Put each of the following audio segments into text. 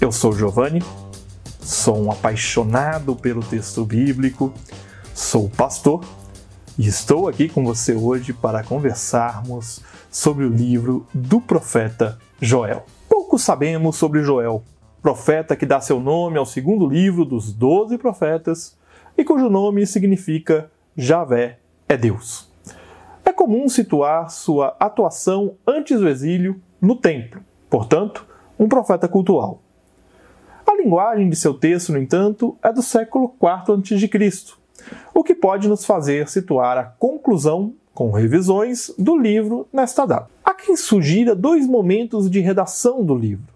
Eu sou Giovanni, sou um apaixonado pelo texto bíblico, sou pastor e estou aqui com você hoje para conversarmos sobre o livro do profeta Joel. Pouco sabemos sobre Joel, profeta que dá seu nome ao segundo livro dos doze profetas e cujo nome significa Javé é Deus. É comum situar sua atuação antes do exílio no templo, portanto, um profeta cultual. A linguagem de seu texto, no entanto, é do século IV a.C., o que pode nos fazer situar a conclusão, com revisões, do livro nesta data. Há quem sugira dois momentos de redação do livro,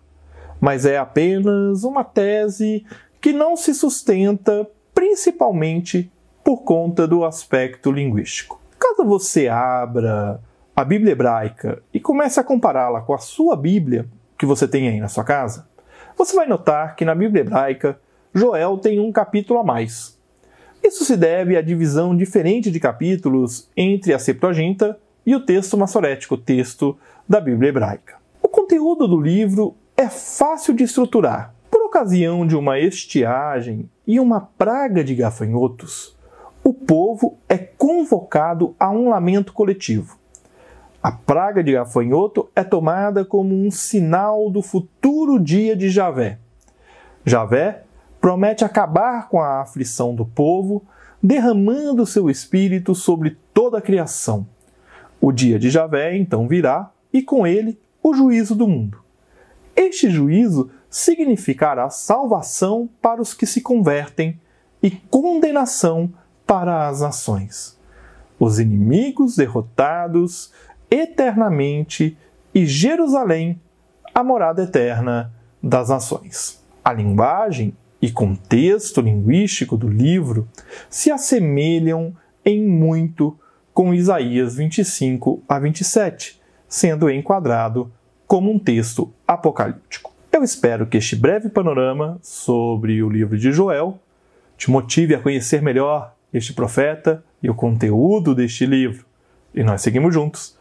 mas é apenas uma tese que não se sustenta principalmente por conta do aspecto linguístico. Caso você abra a Bíblia hebraica e comece a compará-la com a sua Bíblia que você tem aí na sua casa, você vai notar que na Bíblia hebraica Joel tem um capítulo a mais. Isso se deve à divisão diferente de capítulos entre a Septuaginta e o texto massorético, o texto da Bíblia hebraica. O conteúdo do livro é fácil de estruturar. Por ocasião de uma estiagem e uma praga de gafanhotos, o povo é convocado a um lamento coletivo. A praga de gafanhoto é tomada como um sinal do futuro dia de Javé. Javé promete acabar com a aflição do povo, derramando seu espírito sobre toda a criação. O dia de Javé então virá, e com ele o juízo do mundo. Este juízo significará salvação para os que se convertem e condenação para as nações. Os inimigos derrotados eternamente e Jerusalém, a morada eterna das nações. A linguagem e contexto linguístico do livro se assemelham em muito com Isaías 25 a 27, sendo enquadrado como um texto apocalíptico. Eu espero que este breve panorama sobre o livro de Joel te motive a conhecer melhor este profeta e o conteúdo deste livro. E nós seguimos juntos